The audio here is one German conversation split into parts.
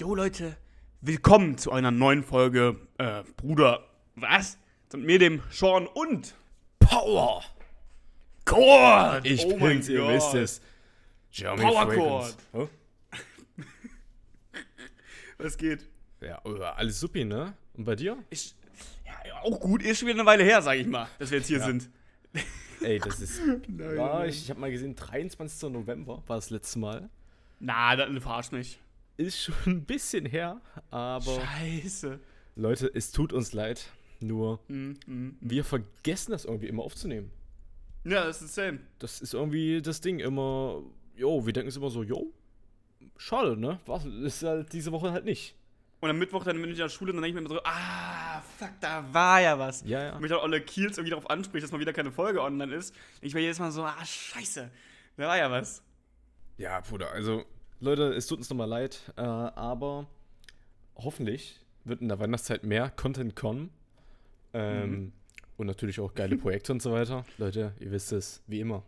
Jo Leute, willkommen zu einer neuen Folge äh, Bruder, was? Mit mir, dem Sean und Power! Chord! Ich oh bin's, ihr wisst es. Jeremy Power Fragrance. Was geht? Ja, oh, alles supi, ne? Und bei dir? Ist, ja, auch gut, ist schon wieder eine Weile her, sag ich mal, dass wir jetzt hier Ja. sind. Ey, das ist. Nein, war ich ich habe mal gesehen, 23. November war das letzte Mal. Na, dann verarsch mich. Ist schon ein bisschen her, aber Scheiße. Leute, es tut uns leid. Nur, Hm, hm. wir vergessen das irgendwie immer aufzunehmen. Ja, das ist insane. Das ist irgendwie das Ding immer. Jo, wir denken es immer so, jo, schade, ne? Was ist halt diese Woche halt nicht. Und am Mittwoch dann bin ich in der Schule und dann denke ich mir immer so, ah, fuck, da war ja was. Ja, ja. Und mich dann Olle Kiels irgendwie darauf anspricht, dass mal wieder keine Folge online ist. Ich war jedes Mal so, ah, scheiße, da war ja was. Ja, Bruder, also, Leute, es tut uns nochmal leid, äh, aber hoffentlich wird in der Weihnachtszeit mehr Content kommen. Ähm, Mhm. Und natürlich auch geile Projekte und so weiter. Leute, ihr wisst es, wie immer.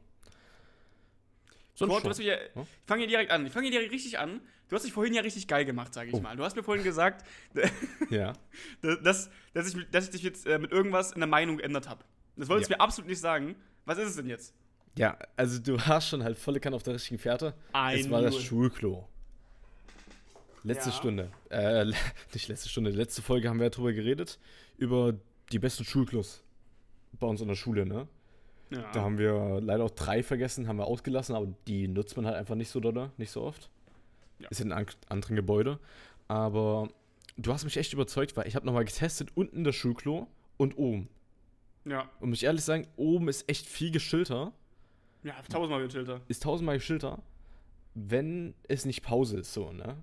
Sonst Gott, du hast mich ja, Ja? ich fange hier direkt an. Ich fange hier direkt richtig an. Du hast dich vorhin ja richtig geil gemacht, sage ich Oh. mal. Du hast mir vorhin gesagt, Ja. dass, dass, ich, dass ich dich jetzt äh, mit irgendwas in der Meinung geändert habe. Das wolltest du Ja. mir absolut nicht sagen. Was ist es denn jetzt? Ja, also du hast schon halt volle Kanne auf der richtigen Fährte. I es war das. Schulklo. Letzte Ja. Stunde. Äh, nicht letzte Stunde. Letzte Folge haben wir ja drüber geredet. Über die besten Schulklos bei uns in der Schule, ne? Ja. Da haben wir leider auch drei vergessen, haben wir ausgelassen, aber die nutzt man halt einfach nicht so doll, nicht so oft. Ja. Ist in einem an- anderen Gebäude. Aber du hast mich echt überzeugt, weil ich habe nochmal getestet, unten das Schulklo und oben. ja. Und muss ich ehrlich sagen, oben ist echt viel geschilter, Ja, tausendmal gechillter. ist tausendmal geschilter, wenn es nicht Pause ist, so, ne?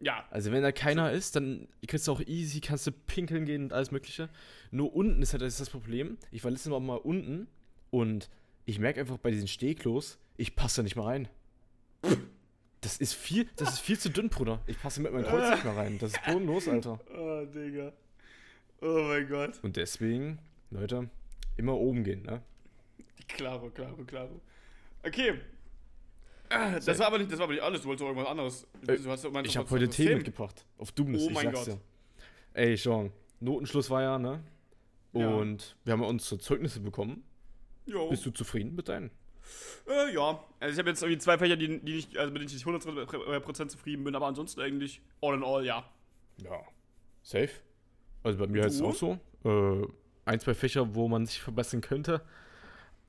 Ja. Also wenn da keiner ist, dann kriegst du auch easy, kannst du pinkeln gehen und alles mögliche. Nur unten ist halt das, das Problem. Ich war letztes Mal mal unten und ich merke einfach bei diesen Stehklos, ich passe da nicht mehr rein. Das ist viel, das ist viel zu dünn, Bruder. Ich passe mit meinem Kreuz nicht mehr rein. Das ist bodenlos, Alter. Oh, Digga. Oh mein Gott. Und deswegen, Leute, immer oben gehen, ne? Klaro, klaro, klaro. Okay. Das war aber nicht, das war aber nicht alles. Du wolltest doch irgendwas anderes. Äh, Ich habe heute System. mitgebracht. Auf Dubnis, Oh ich mein Gott. dir. Ey, Sean, Notenschluss war ja, ne? Ja. Und wir haben unsere Zeugnisse bekommen. Jo. Bist du zufrieden mit deinen? Äh, ja. Also ich habe jetzt irgendwie zwei Fächer, die, die nicht, also mit denen ich nicht 100% zufrieden bin, aber ansonsten eigentlich all in all, ja. Ja. Safe. Also bei mir ist es auch so. Äh, ein, zwei Fächer, wo man sich verbessern könnte.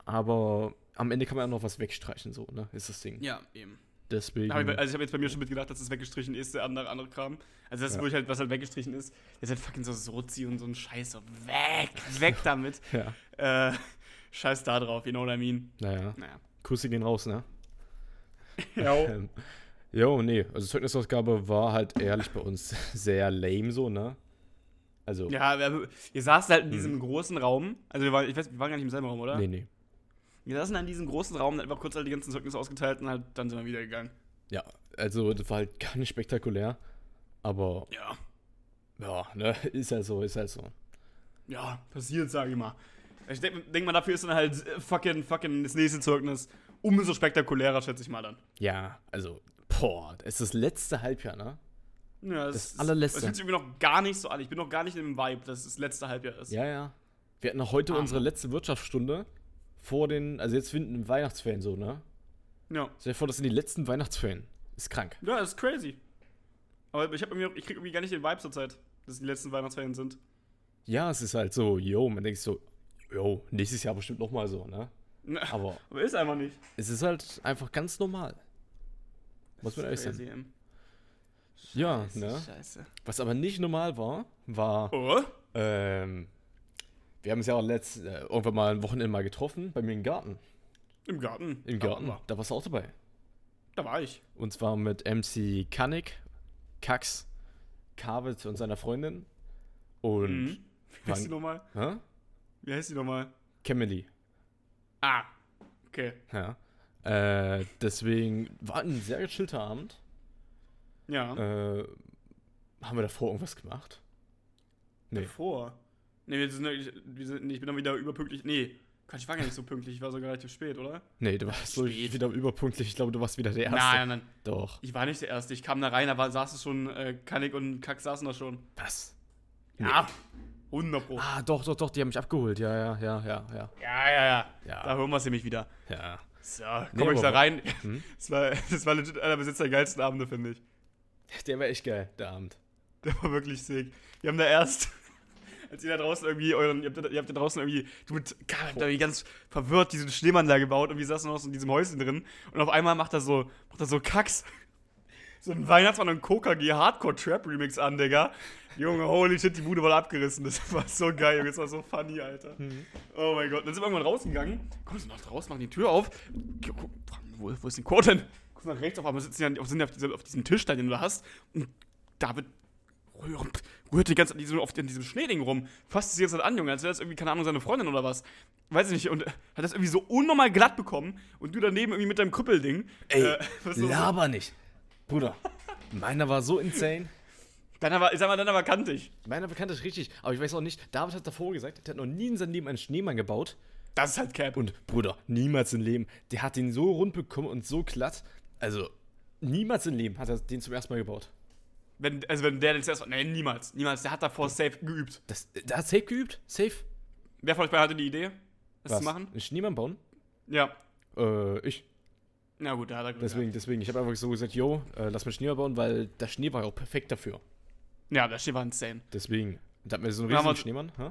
Aber am Ende kann man ja noch was wegstreichen, so, ne? Ist das Ding. Ja, eben. Deswegen. Hab ich, also ich habe jetzt bei mir schon mitgedacht, dass das weggestrichen ist, der andere, andere Kram. Also das, Ja. wo ich halt, was halt weggestrichen ist, ist halt fucking so Sozi und so ein Scheiß. So weg, weg damit. ja. äh, scheiß da drauf, you know what I mean? Naja. Naja. Kusse gehen raus, ne? Ja. Ähm, jo, nee. Also Zeugnisausgabe war halt ehrlich bei uns sehr lame, so, ne? Also. Ja, wir, wir saßen halt in diesem großen Raum. Also wir waren, ich weiß, wir waren gar nicht im selben Raum, oder? Nee, nee. Wir saßen dann in diesem großen Raum, dann einfach kurz halt die ganzen Zeugnisse ausgeteilt und halt dann sind wir wieder gegangen. Ja, also das war halt gar nicht spektakulär. Aber Ja. ja, ne, ist halt so, ist halt so. Ja, passiert, sag ich mal. Ich denke denk mal, dafür ist dann halt äh, fucking, fucking das nächste Zeugnis umso spektakulärer, schätze ich mal dann. Ja, also, boah, das ist das letzte Halbjahr, ne? Ja, Das ist- allerletzte. Das fühlt sich irgendwie noch gar nicht so an. Ich bin noch gar nicht im Vibe, dass es das letzte Halbjahr ist. Ja, ja. Wir hatten noch heute Ah, unsere letzte Wirtschaftsstunde vor den, also jetzt finden Weihnachtsferien so, ne? Ja, Stell dir vor, das sind die letzten Weihnachtsferien. Ist krank. ja das ist crazy. Aber ich, hab irgendwie, ich krieg irgendwie gar nicht den Vibe zur Zeit, dass die letzten Weihnachtsferien sind. Ja, es ist halt so, yo, man denkt so, yo, nächstes Jahr bestimmt nochmal so, ne? Aber, Aber aber ist einfach nicht. es ist halt einfach ganz normal. Muss man ehrlich sein. Ja, ne? Scheiße. Was aber nicht normal war, war, Oh? ähm, wir haben uns ja auch letzt, äh, irgendwann mal ein Wochenende mal getroffen, bei mir im Garten. Im Garten. Im Garten, da warst du auch dabei. Da war ich. Und zwar mit MC Kanik, Kax, Kavitz und seiner Freundin. Und Mhm. Wie heißt die nochmal? hä? Wie heißt die nochmal? Camely. Ah. Okay. Ja. Äh, deswegen war ein sehr gechillter Abend. Ja. Äh, haben wir davor irgendwas gemacht? Nee. Davor. Nee, wir sind, ich, wir sind, nee, ich bin dann wieder überpünktlich. Nee. Quatsch, ich war gar nicht so pünktlich, ich war sogar relativ spät, oder? Nee, du warst so wieder überpunktlich. Ich glaube, du warst wieder der Erste. Nein, nein, nein. Doch. Ich war nicht der Erste. Ich kam da rein, da war, saß es schon, äh, Kanik und Kack saßen da schon. Was? Ja, 100 Pro. Ah, doch, doch, doch, die haben mich abgeholt. Ja, ja, ja, ja, ja. Ja, ja, ja. Ja. Da hören wir es nämlich wieder. Ja. So, Nee, komm ich aber da rein. Hm? Das, war, das war legit einer Besitzer der geilsten Abende, finde ich. Der war echt geil, der Abend. Der war wirklich sick. Wir haben da erst, als ihr da draußen irgendwie euren, ihr habt, ihr habt da draußen irgendwie, du mit, Karl, habt da irgendwie ganz verwirrt diesen Schneemann da gebaut und wir saßen noch so in diesem Häuschen drin und auf einmal macht er so, macht er so Kacks. So ein Weihnachtsmann und KKG Hardcore Trap Remix an, Digga. Junge, holy shit, die Bude war abgerissen. Das war so geil, Junge. Das war so funny, Alter. Oh mein Gott. Dann sind wir irgendwann rausgegangen. Kommst du nach draußen, machen die Tür auf. Wo, wo ist denn Kurt denn? Guckst nach rechts auf, aber sitzen ja sind ja auf, diesem, auf diesem Tisch da, den du hast. Und David rührt, rührt die ganze Zeit so in diesem Schneeding rum. Fasst sich jetzt halt an, Junge, als wäre das irgendwie, keine Ahnung, seine Freundin oder was. Weiß ich nicht. Und hat das irgendwie so unnormal glatt bekommen. Und du daneben irgendwie mit deinem Krüppelding. Ey, äh, was so- laber nicht. Bruder, meiner war so insane. Dann aber, sag mal, dann aber kantig. Meiner bekannte ist richtig, aber ich weiß auch nicht, David hat davor gesagt, der hat noch nie in seinem Leben einen Schneemann gebaut. Das ist halt Cap. Und Bruder, niemals im Leben. Der hat den so rund bekommen und so glatt. Also, niemals im Leben hat er den zum ersten Mal gebaut. Wenn, also wenn der den zuerst. Nein, niemals. Niemals. Der hat davor safe geübt. Das, der hat safe geübt. Safe. Wer von euch beiden hatte die Idee, das zu machen? Einen Schneemann bauen? Ja. Äh, ich. Na gut, da hat er Glück Deswegen, deswegen. Ich habe einfach so gesagt, yo, äh, lass mal Schneemann bauen, weil der Schnee war ja auch perfekt dafür. gehabt. Ja, der Schnee war insane. Deswegen. Da hatten wir so einen riesigen Schneemann. Hä?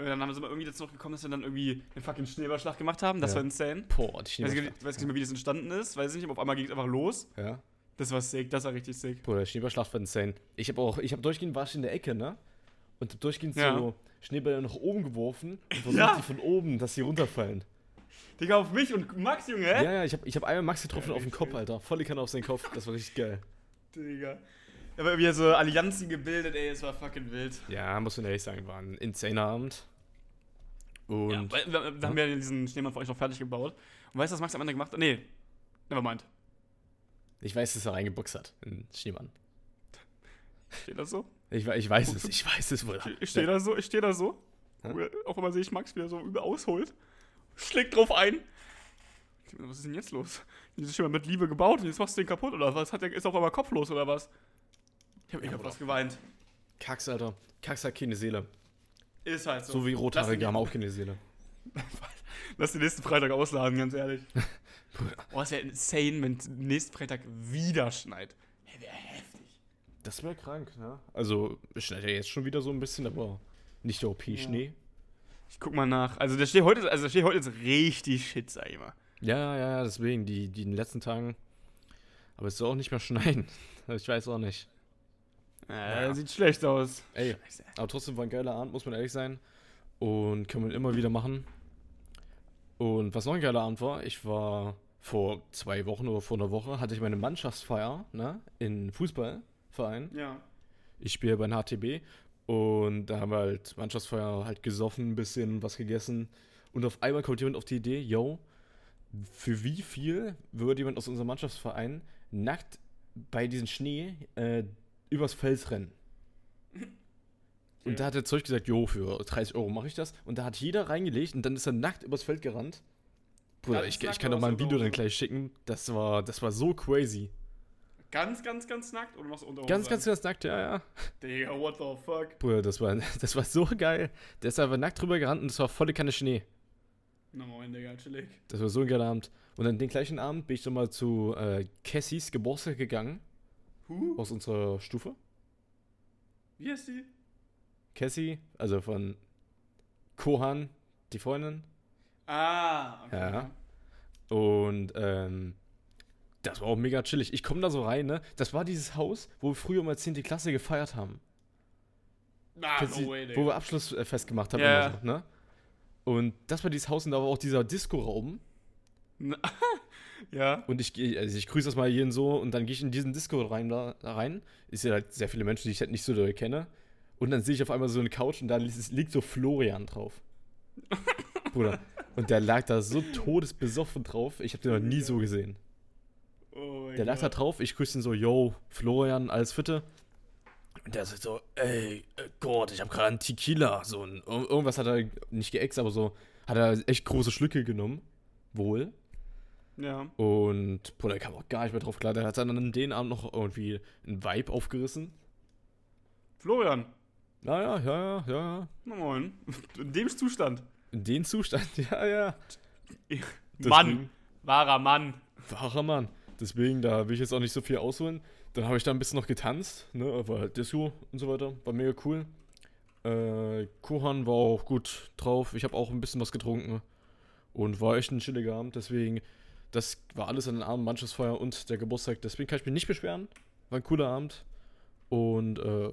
Und dann haben wir irgendwie dazu noch gekommen, dass wir dann irgendwie einen fucking Schneeballschlag gemacht haben. Das Ja. war insane. Boah, die Ich weiß, ich weiß nicht mehr, wie das entstanden ist. Weiß ich nicht, aber auf einmal ging es einfach los. Ja. Das war sick, das war richtig sick. Bruder, der Schneeballschlacht war insane. Ich habe auch, ich habe durchgehend war ich in der Ecke, ne? Und hab durchgehend Ja. so Schneebälle nach oben geworfen und versucht Ja. die von oben, dass sie runterfallen. Digga, auf mich und Max, Junge, hä? Ja, ja, ich habe ich hab einmal Max getroffen Ja, auf den Kopf. Alter. Volle Kanne auf seinen Kopf. Das war richtig geil. Digga. Da haben irgendwie so Allianzen gebildet, ey, es war fucking wild. Ja, muss man ehrlich sagen, war ein insaner Abend. Und Ja, weil, da, da haben wir diesen Schneemann für euch noch fertig gebaut. Und weißt du, was Max am Ende gemacht hat? Nee. Nevermind. Ich weiß, dass er reingeboxt hat. In Schneemann. Steht das so? Ich, ich weiß es, ich weiß es, Bruder. Ich stehe da so, ich stehe da so. Hä? Auch immer sehe ich Max, wie er so übel ausholt. Schlägt drauf ein. Ich Was ist denn jetzt los? Dieses Schimmer mit Liebe gebaut und jetzt machst du den kaputt oder was? Hat der, ist auf einmal kopflos oder was? Ich hab, ich Ja, hab was geweint. Kax, Alter. Kax hat keine Seele. Ist halt so. So wie Rothaarige haben auch keine Seele. Lass den nächsten Freitag ausladen, ganz ehrlich. oh, es wäre insane, wenn nächsten Freitag wieder schneit. Hey, wäre heftig. Das wäre krank, ne? Also, es schneit ja jetzt schon wieder so ein bisschen, aber nicht der OP-Schnee. Ich guck mal nach. Also der Schnee heute, also der Schnee heute ist richtig shit, sag ich mal. Ja, ja, ja, deswegen, die, die in den letzten Tagen. Aber es soll auch nicht mehr schneien. Ich weiß auch nicht. Äh, Sieht schlecht aus. Ey, Scheiße. aber trotzdem war ein geiler Abend, muss man ehrlich sein. Und kann man immer wieder machen. Und was noch ein geiler Abend war, ich war vor zwei Wochen oder vor einer Woche, hatte ich meine Mannschaftsfeier, ne, in Fußballverein. Ja. Ich spiele bei den HTB und da haben wir halt Mannschaftsfeier halt gesoffen, ein bisschen was gegessen. Und auf einmal kommt jemand auf die Idee, yo, für wie viel würde jemand aus unserem Mannschaftsverein nackt bei diesem Schnee äh, übers Feld rennen? Und da hat der Zeug gesagt, jo, für 30 Euro mache ich das. Und da hat jeder reingelegt und dann ist er nackt übers Feld gerannt. Bruder, Ganz ich, ich kann doch mal ein Video dann gleich schicken. Das war, das war so crazy. Ganz, ganz, ganz nackt oder machst du unter Ganz, ganz, ganz nackt, ja, ja. Digga, what the fuck? Bruder, das war, das war so geil. Der ist einfach nackt drüber gerannt und es war volle Kanne Schnee. Na moin, Digga, chillig. Das war so ein geiler Abend. Und dann den gleichen Abend bin ich dann mal zu äh, Cassis Geburtstag gegangen. Huh? Aus unserer Stufe. Wie heißt die? Cassie, also von Kohan, die Freundin. Ah, okay. Ja. Und ähm, das war auch mega chillig. Ich komme da so rein, ne? Das war dieses Haus, wo wir früher mal 10. Klasse gefeiert haben. Ah, no way, wo wir Abschlussfest gemacht haben. Immer so, ne? Und das war dieses Haus und da war auch dieser Disco-Raum. Ja. Und ich also ich grüße das mal jeden so und dann gehe ich in diesen Disco rein, da, da rein. Ist ja halt sehr viele Menschen, die ich halt nicht so doll kenne. Und dann sehe ich auf einmal so eine Couch und da li- liegt so Florian drauf. Bruder. Und der lag da so todesbesoffen drauf. Ich habe den noch nie so gesehen. Oh Der lag da Gott. drauf, ich grüße ihn so, yo, Florian, alles Fitte. Und der sagt so, ey, äh, Gott, ich habe gerade einen Tequila. So ein, ir- irgendwas hat er nicht geäxt, aber so, hat er echt große Schlücke genommen. Wohl. Ja. Und, boah, der kam auch gar nicht mehr drauf klar. Der hat dann an den Abend noch irgendwie einen Vibe aufgerissen. Florian. Naja, ja, ja, ja, ja. Na moin. In dem Zustand. In den Zustand, ja, ja. Mann. Wahrer Mann. Wahrer Mann. Deswegen, da will ich jetzt auch nicht so viel ausholen. Dann habe ich da ein bisschen noch getanzt, ne, aber halt Disco und so weiter. War mega cool. Äh, Kohan war auch gut drauf. Ich habe auch ein bisschen was getrunken. Und war echt ein chilliger Abend. Deswegen, das war alles an den Abend, Mannschaftsfeuer und der Geburtstag. Deswegen kann ich mich nicht beschweren. War ein cooler Abend. Und äh,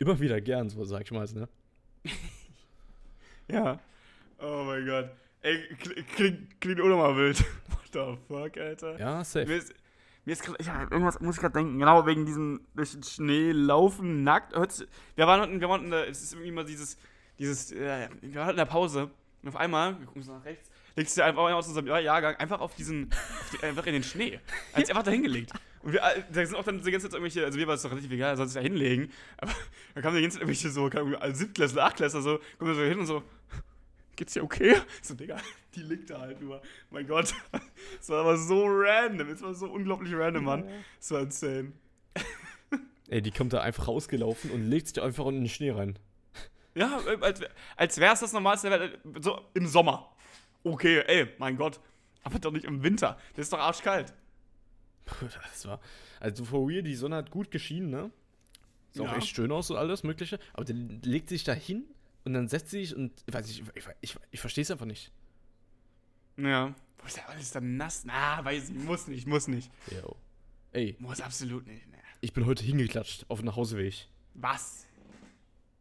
immer wieder gern, so sag ich mal, ne? Ja. Oh mein Gott. Ey, klingt, klingt, klingt unnormal wild. What the fuck, Alter? Ja, safe. Mir ist, mir ist gerade, ja, irgendwas muss ich gerade denken, genau wegen diesem durch den Schnee laufen, nackt. Wir waren unten, wir waren unten, es ist irgendwie immer dieses, dieses, äh, wir waren in der Pause und auf einmal, wir gucken so nach rechts, legst du einfach aus unserem Jahrgang einfach auf diesen, auf die, einfach in den Schnee. Als einfach da hingelegt. Und wir, da sind auch dann die ganze Zeit irgendwelche, also mir war es doch relativ egal, soll sich da hinlegen, aber da kamen die ganze Zeit irgendwelche so, keine Ahnung, also Siebtklässler, Achtklässler so, kommen wir so hin und so, geht's dir okay? So, Digga, die liegt da halt nur. Mein Gott. Es war aber so random. Es war so unglaublich random, Mann. Es war insane. Ey, die kommt da einfach rausgelaufen und legt sich einfach in den Schnee rein. Ja, als, als wäre es das Normalste der Welt. So im Sommer. Okay, ey, mein Gott. Aber doch nicht im Winter. Das ist doch arschkalt. Das war. Also for real, die Sonne hat gut geschienen, ne? Sah auch Ja. echt schön aus und alles Mögliche. Aber der legt sich da hin und dann setzt sie sich und. Ich weiß nicht, ich, ich, ich verstehe es einfach nicht. Ja. Boah, ist ja alles dann nass? Na, weiß ich, muss nicht, muss nicht. Yo. Ey, Muss absolut nicht. Ne. ich bin heute hingeklatscht auf dem Nachhauseweg. Was?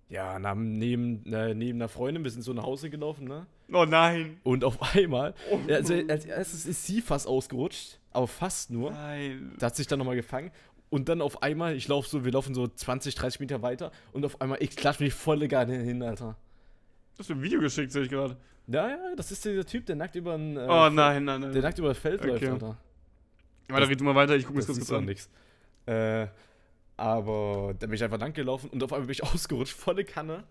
Ja, neben, äh, neben einer Freundin, wir sind so nach Hause gelaufen, ne? Oh nein. Und auf einmal, ja, also als erstes ist sie fast ausgerutscht, aber fast nur. Nein. Da hat sich dann nochmal gefangen. Und dann auf einmal, ich laufe so, wir laufen so 20, 30 Meter weiter und auf einmal, ich klatsch mich volle Garde hin, Alter. Du hast mir ein Video geschickt, sehe ich gerade. Ja, ja, das ist dieser Typ, der nackt über ein, äh, Oh nein, nein, nein. der nackt über das Feld läuft, Okay. Alter. Warte, red du mal weiter, ich gucke mir Das das ist kurz an. nix. Äh, aber da bin ich einfach lang gelaufen und auf einmal bin ich ausgerutscht, volle Kanne.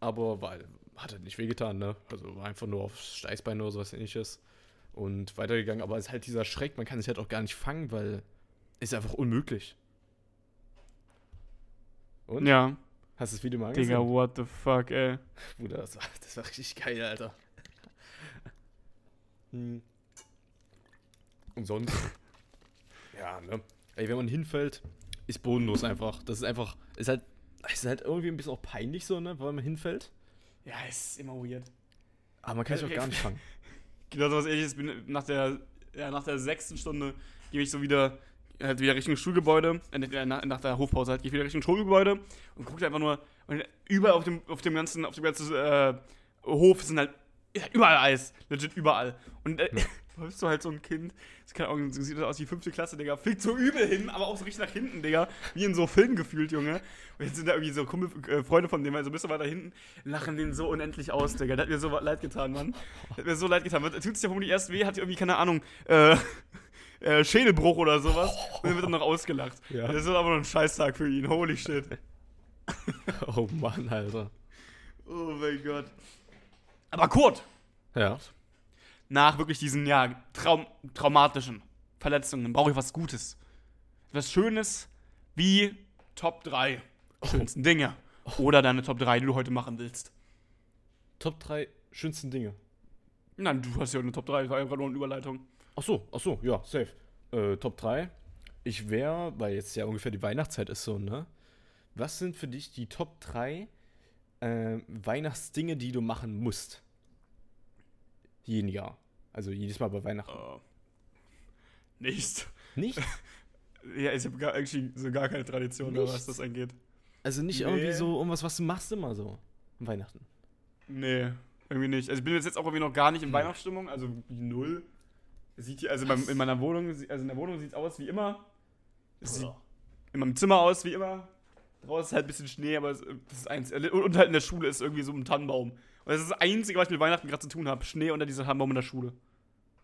Aber war, hat halt nicht wehgetan, ne? Also war einfach nur aufs Steißbein oder sowas ähnliches. Und weitergegangen, aber es ist halt dieser Schreck, man kann sich halt auch gar nicht fangen, weil ist einfach unmöglich. Und? Ja. Hast du das Video mal angesehen? Digga, what the fuck, ey. Bruder, das war, das war richtig geil, Alter. Hm. Und sonst? ja, ne? Ey, wenn man hinfällt, ist bodenlos einfach. Das ist einfach, ist halt, ist halt irgendwie ein bisschen auch peinlich so, ne? Weil man hinfällt. Ja, ist immer weird. Aber man kann sich auch Okay. gar nicht fangen. Genau so was ähnliches. Bin nach der, ja, nach der sechsten Stunde gehe ich so wieder, halt wieder Richtung Schulgebäude. Äh, nach, nach der Hofpause halt gehe ich wieder Richtung Schulgebäude und gucke einfach nur. Und überall auf dem, auf dem ganzen, auf dem ganzen äh, Hof sind halt halt überall Eis. Legit überall. Und äh, bist du halt so ein Kind, das Ahnung, so sieht das aus wie fünfte Klasse, Digga. Fliegt so übel hin, aber auch so richtig nach hinten, Digga. Wie in so Filmen gefühlt, Junge. Und jetzt sind da irgendwie so Kumpel, äh, Freunde von dem, also ein bisschen weiter hinten, lachen den so unendlich aus, Digga. Das hat mir so leid getan, Mann. Das hat mir so leid getan. Tut sich ja vermutlich erst weh, hat irgendwie, keine Ahnung, äh, äh, Schädelbruch oder sowas. Und dann wird er noch ausgelacht. Ja. Das ist aber noch ein Scheißtag für ihn. Holy shit. oh Mann, Alter. Oh mein Gott. Aber Kurt, Ja. Nach wirklich diesen, ja, Traum traumatischen Verletzungen brauche ich was Gutes. Was Schönes wie Top 3 schönsten Dinge. Oder deine Top 3, die du heute machen willst. Top 3 schönsten Dinge. Nein, du hast ja eine Top 3, das war einfach nur eine Überleitung. Ach so, ach so, ja, safe. Äh, Top 3. Ich wäre, weil jetzt ja ungefähr die Weihnachtszeit ist so, ne? Was sind für dich die Top 3 äh, Weihnachtsdinge, die du machen musst? Jeden Jahr. Also jedes Mal bei Weihnachten. Äh, nicht. Nicht? Ja, ich habe gar, eigentlich so gar keine Tradition, da, was Nichts? das angeht. Also nicht Nee. irgendwie so irgendwas, was du machst immer so. An Weihnachten. Nee, irgendwie nicht. Also ich bin jetzt auch irgendwie noch gar nicht in Hm. Weihnachtsstimmung, also null. Sieht hier, also in meinem- in meiner Wohnung, also in der Wohnung sieht es aus wie immer. Es sieht in meinem Zimmer aus wie immer. Draußen ist halt ein bisschen Schnee, aber das ist eins. Und halt in der Schule ist irgendwie so ein Tannenbaum. Und das ist das Einzige, was ich mit Weihnachten gerade zu tun habe. Schnee unter dieser Tannenbaum in der Schule.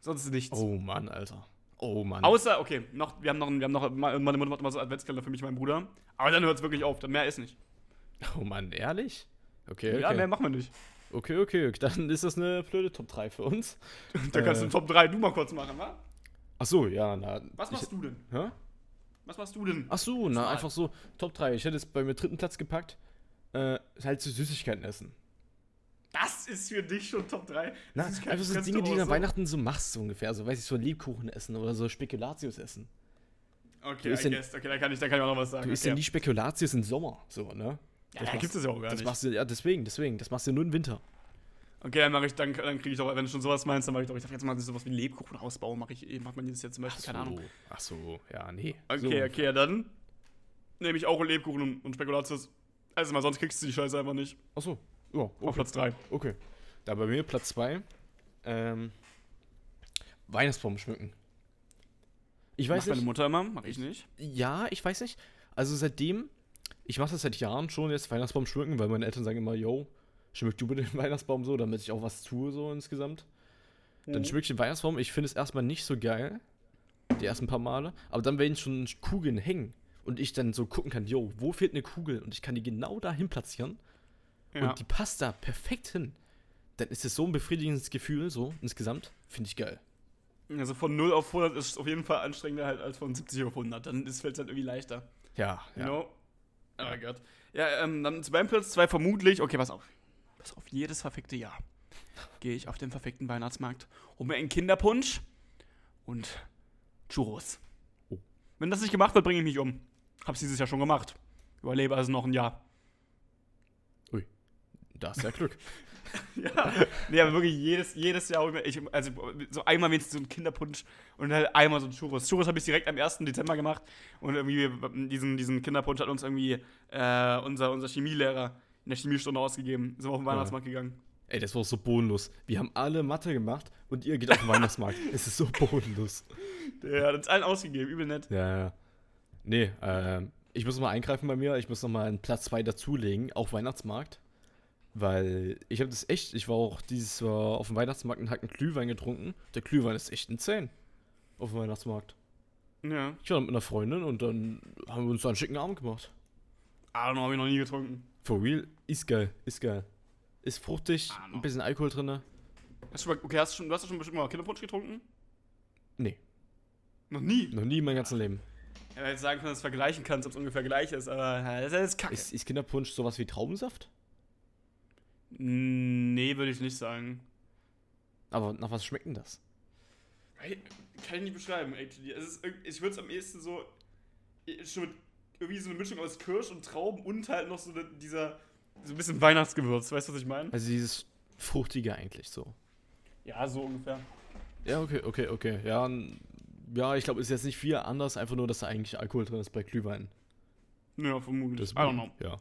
Sonst nichts. Oh Mann, Alter. Oh Mann. Außer, okay, noch, wir haben noch, wir haben noch, meine Mutter macht immer so Adventskalender für mich und meinen Bruder. Aber dann hört es wirklich auf, dann mehr ist nicht. oh Mann, ehrlich? Okay, okay. Ja, mehr machen wir nicht. Okay, okay, dann ist das eine blöde Top 3 für uns. Da kannst du Äh. den Top 3 du mal kurz machen, wa? Ach so, ja, na. Was machst du denn? Hä? Was machst du denn? Ach so, na, einfach so Top 3. Ich hätte es bei mir dritten Platz gepackt. Äh, halt so Süßigkeiten essen. Das ist für dich schon Top 3. Na, Das ist- einfach so Dinge, die du an so- Weihnachten so machst, so ungefähr. So, weiß ich, so Lebkuchen essen oder so Spekulatius essen. Okay, I ja- guess. okay da, kann ich, da kann ich auch noch was sagen. Du isst okay. ja nie Spekulatius im Sommer, so, ne? ja, das da gibt es ja auch gar Das nicht. machst du, ja, deswegen, deswegen. Das machst du nur im Winter. Okay, dann mache ich, dann, dann kriege ich doch, wenn du schon sowas meinst, dann mache ich doch, ich darf jetzt mal sowas wie Lebkuchen ausbauen, mache ich, eh- macht man dieses Jahr zum Beispiel, keine Ahnung. Ach so, ja, nee. Okay, so. okay, ja, dann nehme ich auch Lebkuchen und, und Spekulatius. Also mal, sonst kriegst du die Scheiße einfach nicht. Ach so, ja, Auf okay. Platz 3. okay. Da bei mir Platz 2. Ähm, Weihnachtsbaum schmücken. Ich weiß Macht meine nicht. Mutter immer, mache ich nicht. Ja, ich weiß nicht. Also seitdem, ich mache das seit Jahren schon jetzt, Weihnachtsbaum schmücken, weil meine Eltern sagen immer, yo, schmück du bitte den Weihnachtsbaum so, damit ich auch was tue, so insgesamt. Dann schmück ich den Weihnachtsbaum. Ich finde es erstmal nicht so geil, die ersten paar Male. Aber dann, wenn schon Kugeln hängen und ich dann so gucken kann, yo, wo fehlt eine Kugel und ich kann die genau dahin platzieren Ja. und die passt da perfekt hin, dann ist es so ein befriedigendes Gefühl, so insgesamt. Finde ich geil. Also von 0 auf 100 ist es auf jeden Fall anstrengender halt als von 70 auf 100. Dann fällt es halt irgendwie leichter. Ja, You ja. know? Oh mein Gott. Ja, ähm, dann zu meinem Platz 2 vermutlich. Okay, pass auf. Pass auf, jedes verfickte Jahr gehe ich auf den verfickten Weihnachtsmarkt, hol mir einen Kinderpunsch und Churros. Oh. Wenn das nicht gemacht wird, bringe ich mich um. Hab's dieses Jahr schon gemacht. Überlebe also noch ein Jahr. Da ist ja Glück. Ja. Nee, aber wirklich jedes, jedes Jahr, ich, also so einmal wenigstens so ein Kinderpunsch und halt einmal so ein Churros. Churros habe ich direkt am 1. Dezember gemacht und irgendwie diesen, diesen Kinderpunsch hat uns irgendwie äh, unser, unser Chemielehrer in der Chemiestunde ausgegeben. Sind wir auf den Ja. Weihnachtsmarkt gegangen. Ey, das war so bodenlos. Wir haben alle Mathe gemacht und ihr geht auf den Weihnachtsmarkt. Es ist so bodenlos. Der hat uns allen ausgegeben, übel nett. Ja, ja. Nee, ähm, ich muss mal eingreifen bei mir. Ich muss noch mal einen Platz 2 dazulegen, auch Weihnachtsmarkt. Weil ich habe das echt, ich war auch dieses Jahr auf dem Weihnachtsmarkt und hab einen Glühwein getrunken. Der Glühwein ist echt ein 10 auf dem Weihnachtsmarkt. Ja. Ich war mit einer Freundin und dann haben wir uns da einen schicken Abend gemacht. I don't know, hab ich noch nie getrunken. For real, ist geil, ist geil. Ist fruchtig, Ah, no. ein bisschen Alkohol drin. Hast du, schon mal, okay, hast du, schon, du hast schon bestimmt mal Kinderpunsch getrunken? Nee, Noch nie. noch nie in meinem ganzen Leben. Ja, du jetzt sagen kannst, dass du es vergleichen kannst, ob es ungefähr gleich ist, aber das ist kacke. Ist, ist Kinderpunsch sowas wie Traubensaft? Nee, würde ich nicht sagen. Aber nach was schmeckt denn das? Kann ich nicht beschreiben, actually. Es ist, ich würde es am ehesten so. Schon mit irgendwie so eine Mischung aus Kirsch und Trauben und halt noch so eine, dieser. So ein bisschen Weihnachtsgewürz, weißt du, was ich meine? Also dieses Fruchtige eigentlich so. Ja, so ungefähr. Ja, okay, okay, okay. Ja, ja ich glaube, ist jetzt nicht viel anders, einfach nur, dass da eigentlich Alkohol drin ist bei Glühwein. Ja, vermutlich. Das I don't know. Ja.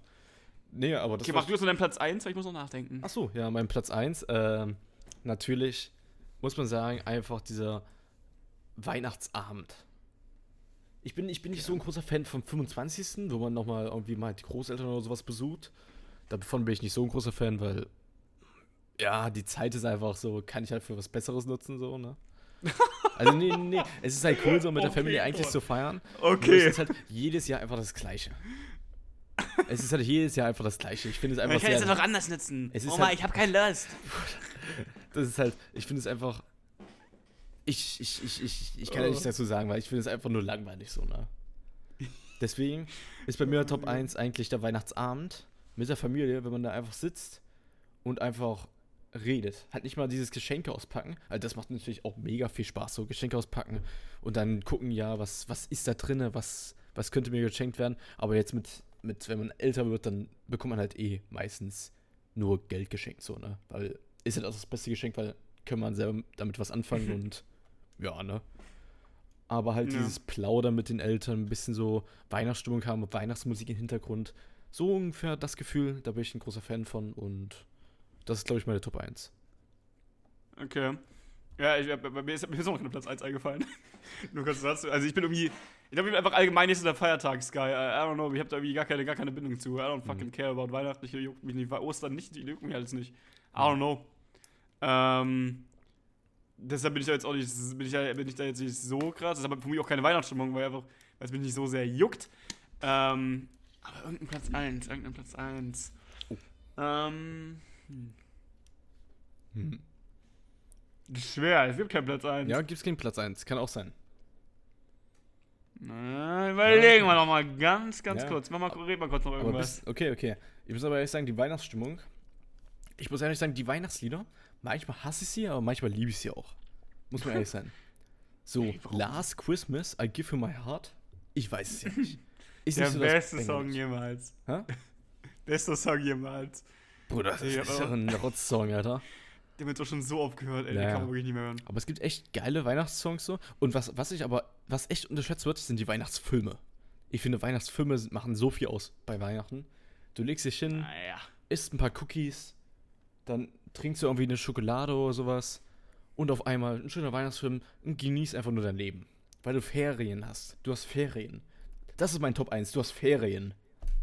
Nee, aber das Okay, mach du jetzt noch deinen Platz 1, weil ich muss noch nachdenken. Ach so, ja, mein Platz 1. Ähm, natürlich muss man sagen, einfach dieser Weihnachtsabend. Ich bin, ich bin nicht so ein großer Fan vom 25., wo man nochmal irgendwie mal die Großeltern oder sowas besucht. Davon bin ich nicht so ein großer Fan, weil ja, die Zeit ist einfach so, kann ich halt für was Besseres nutzen, so, ne? Also, nee, nee, es ist halt cool, so mit der Okay, Family eigentlich Gott. zu feiern. Okay. Nur Es ist halt jedes Jahr einfach das Gleiche. Es ist halt jedes Jahr einfach das Gleiche. Ich finde es einfach ich kann es noch anders nutzen. Es ist Oma, halt- ich habe keine Lust. Das ist halt, ich finde es einfach. Ich, ich, ich, ich, ich kann ja Oh. nichts dazu sagen, weil ich finde es einfach nur langweilig so, ne? Deswegen ist bei mir Top 1 eigentlich der Weihnachtsabend mit der Familie, wenn man da einfach sitzt und einfach redet. Halt nicht mal dieses Geschenke auspacken. Also das macht natürlich auch mega viel Spaß, so Geschenke auspacken und dann gucken, ja, was, was ist da drinne, was, was könnte mir geschenkt werden. Aber jetzt mit, mit, wenn man älter wird, dann bekommt man halt eh meistens nur Geld geschenkt, so, ne? Weil ist halt auch das beste Geschenk, weil kann man selber damit was anfangen und ja, ne? Aber halt Ja. dieses Plaudern mit den Eltern, ein bisschen so Weihnachtsstimmung haben, Weihnachtsmusik im Hintergrund. So ungefähr das Gefühl, da bin ich ein großer Fan von und das ist, glaube ich, meine Top 1. Okay. Ja, ich, bei mir ist, mir ist auch noch Platz 1 eingefallen. Nur kurz dazu. Also ich bin irgendwie, ich glaube, einfach allgemein nicht so der Feiertags-Guy. I, I don't know, ich habe da irgendwie gar keine, gar keine Bindung zu. I don't fucking care about Weihnachten, ich juckt mich nicht. Ostern nicht, die juckt mich alles nicht. I don't know. Ähm, deshalb bin ich da jetzt auch nicht, bin ich da, bin ich da jetzt nicht so krass. Deshalb für mich auch keine Weihnachtsstimmung, weil einfach, weil es mich nicht so sehr juckt. Ähm, aber irgendein Platz 1, irgendein Platz 1. Oh. Ähm, hm. Hm. Ist schwer, es gibt keinen Platz 1. Ja, gibt's keinen Platz 1. Kann auch sein. Na, überlegen wir noch mal ganz, ganz Ja. kurz. Mach mal, red mal kurz noch irgendwas. bis, okay, okay. Ich muss aber ehrlich sagen, die Weihnachtsstimmung. Ich muss ehrlich sagen, die Weihnachtslieder, manchmal hasse ich sie, aber manchmal liebe ich sie auch. Muss man ehrlich sein. So, Ey, warum? Last Christmas, I Give You My Heart. Ich weiß es ja nicht. Ist Der nicht so beste. Song jemals. Hä? Bester Song jemals. Bruder, das Ja, ist doch ein Rotz-Song, Alter. Der wird doch schon so oft gehört, ey. Ja, Den kann man wirklich nicht mehr hören. Aber es gibt echt geile Weihnachtssongs so. Und was, was ich aber, was echt unterschätzt wird, sind die Weihnachtsfilme. Ich finde, Weihnachtsfilme machen so viel aus bei Weihnachten. Du legst dich hin, Naja. isst ein paar Cookies, dann trinkst du irgendwie eine Schokolade oder sowas und auf einmal ein schöner Weihnachtsfilm und genießt einfach nur dein Leben. Weil du Ferien hast. Du hast Ferien. Das ist mein Top 1. Du hast Ferien.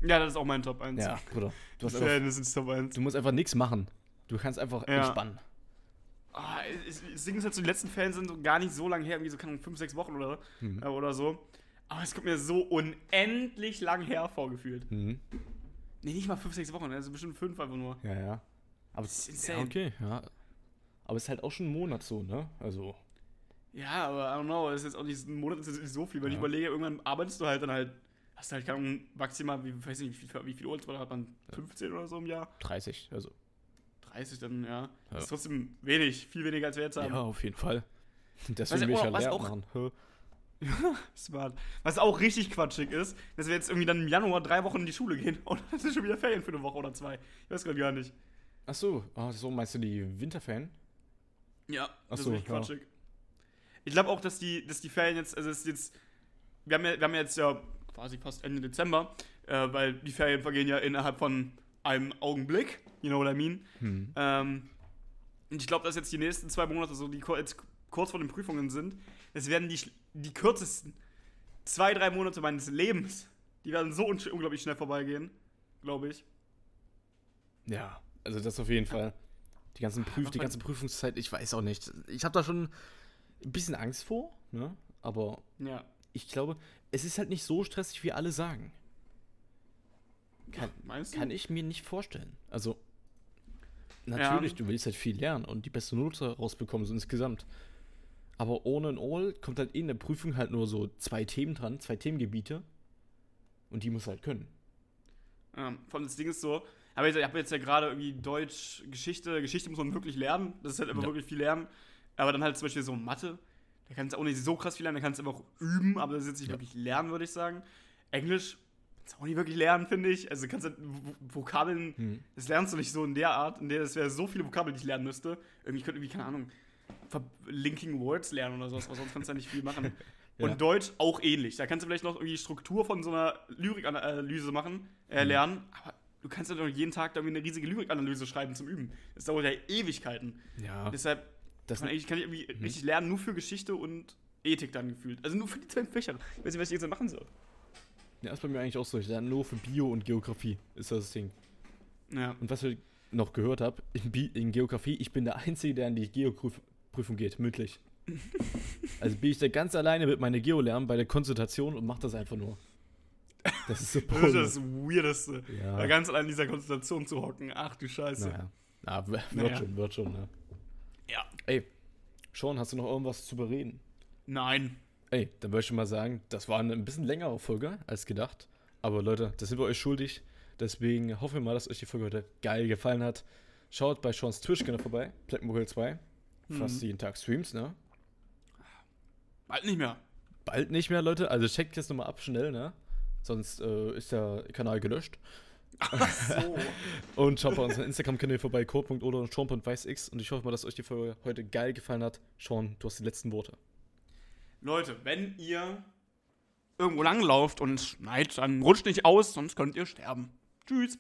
Ja, das ist auch mein Top 1. Ja, Bruder. Du, hast Fan einfach, ist Top 1. du musst einfach nichts machen. Du kannst einfach Ja. entspannen. Ah, es- das Ding ist halt so, die letzten Fans sind so gar nicht so lange her, irgendwie so, keine Ahnung, 5, 6 Wochen oder, Mhm. äh, oder so. Aber es kommt mir so unendlich lang her vorgefühlt. Mhm. Nee, nicht mal 5, 6 Wochen, also bestimmt 5 einfach nur. Ja, ja. Aber Das ist ja, okay, ja. Aber es ist halt auch schon ein Monat so, ne? Also, Ja, aber I don't know, das ist jetzt auch nicht, ein Monat ist jetzt nicht so viel, weil ich Ja. überlege, irgendwann arbeitest du halt dann halt, hast du halt keine maximal, wie, weiß nicht, wie viel, wie viel Urlaub hat man, 15 oder so im Jahr? 30, also. 30 dann, ja. Das Ja. ist trotzdem wenig, viel weniger als wir jetzt haben. Ja, auf jeden Fall. Deswegen will ich auch- ja was Lehrer auch- machen. Smart. Was auch richtig quatschig ist, dass wir jetzt irgendwie dann im Januar drei Wochen in die Schule gehen und dann sind schon wieder Ferien für eine Woche oder zwei. Ich weiß gerade gar nicht. Ach so, ah, so meinst du die Winterferien? Ja, das so, ist richtig ja. quatschig. Ich glaube auch, dass die, dass die Ferien jetzt, also es ist jetzt, wir haben ja, wir haben jetzt ja quasi fast Ende Dezember, äh, weil die Ferien vergehen ja innerhalb von einem Augenblick, you know what I mean. Hm. Ähm, und ich glaube, dass jetzt die nächsten zwei Monate, so die jetzt kurz vor den Prüfungen sind, das werden die, die kürzesten zwei, drei Monate meines Lebens. Die werden so unglaublich schnell vorbeigehen, glaube ich. Ja, also das auf jeden Fall. Die, ganzen Prüf die ganze Prüfungszeit, ich weiß auch nicht. Ich habe da schon ein bisschen Angst vor, ne? Aber Ja. ich glaube, es ist halt nicht so stressig, wie alle sagen. Kann, Meinst du? kann ich mir nicht vorstellen. Also, natürlich, du willst halt viel lernen und die beste Note rausbekommen, so insgesamt. Aber ohne ein All kommt halt in der Prüfung halt nur so zwei Themen dran, zwei Themengebiete. Und die muss halt können. Ähm, vor allem das Ding ist so, aber ich habe jetzt ja gerade irgendwie Deutsch, Geschichte, Geschichte muss man wirklich lernen. Das ist halt immer Ja. wirklich viel lernen. Aber dann halt zum Beispiel so Mathe, da kannst du auch nicht so krass viel lernen, da kannst du einfach auch üben, aber das ist jetzt nicht Ja. wirklich lernen, würde ich sagen. Englisch kannst du auch nicht wirklich lernen, finde ich. Also du kannst halt V- Vokabeln, Hm. das lernst du nicht so in der Art, in der es wäre so viele Vokabeln, die ich lernen müsste. Irgendwie ich könnte irgendwie, keine Ahnung, Linking Words lernen oder sowas, aber sonst kannst du ja nicht viel machen. Ja. Und Deutsch auch ähnlich. Da kannst du vielleicht noch irgendwie Struktur von so einer Lyrikanalyse machen, äh, Mhm. lernen, aber du kannst ja doch jeden Tag da irgendwie eine riesige Lyrikanalyse schreiben zum Üben. Das dauert ja Ewigkeiten. Ja, Deshalb das kann ich, kann ich irgendwie richtig lernen, nur für Geschichte und Ethik dann gefühlt. Also nur für die zwei Fächer. Ich weiß nicht, was ich jetzt machen soll. Ja, ist bei mir eigentlich auch so. Ich lerne nur für Bio und Geografie, ist das Ding. Ja. Und was ich noch gehört habe, in, Bi- in Geografie, ich bin der Einzige, der in die Geoprüfung geht, mündlich. also bin ich da ganz alleine mit meiner Geo lernen bei der Konsultation und mach das einfach nur. Das ist so Das ist das Weirdeste. Ja. Da ganz allein in dieser Konstellation zu hocken. Ach du Scheiße. Naja. W- wird Naja. schon, wird schon, ne? Ja. Ey, Sean, hast du noch irgendwas zu bereden? Nein. Ey, dann würde ich schon mal sagen, das war eine ein bisschen längere Folge als gedacht. Aber Leute, das sind wir euch schuldig. Deswegen hoffen wir mal, dass euch die Folge heute geil gefallen hat. Schaut bei Seans Twitch-Kanal vorbei, Blackmogul 2. Fast Mhm. jeden Tag Streams, ne? Bald nicht mehr. Bald nicht mehr, Leute. Also checkt jetzt nochmal ab, schnell, ne? Sonst äh, ist der Kanal gelöscht. So. Und schaut bei unseren Instagram-Kanal vorbei, code.oder und Sean.weißx. Und ich hoffe mal, dass euch die Folge heute geil gefallen hat. Sean, du hast die letzten Worte. Leute, wenn ihr irgendwo langlauft und schneit, dann rutscht nicht aus, sonst könnt ihr sterben. Tschüss.